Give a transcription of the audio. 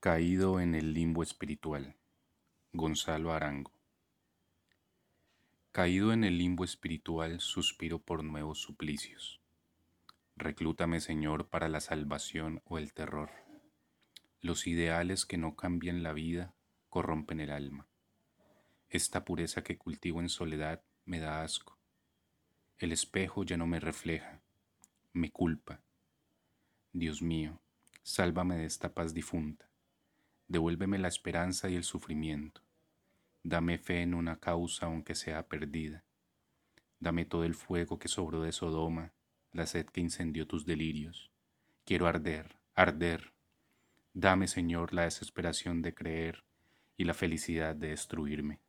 Caído en el limbo espiritual. Gonzalo Arango. Caído en el limbo espiritual, suspiro por nuevos suplicios. Reclútame, Señor, para la salvación o el terror. Los ideales que no cambian la vida corrompen el alma. Esta pureza que cultivo en soledad me da asco. El espejo ya no me refleja, me culpa. Dios mío, sálvame de esta paz difunta devuélveme la esperanza y el sufrimiento. Dame fe en una causa aunque sea perdida. Dame todo el fuego que sobró de Sodoma, la sed que incendió tus delirios. Quiero arder, arder. Dame, Señor, la desesperación de creer y la felicidad de destruirme.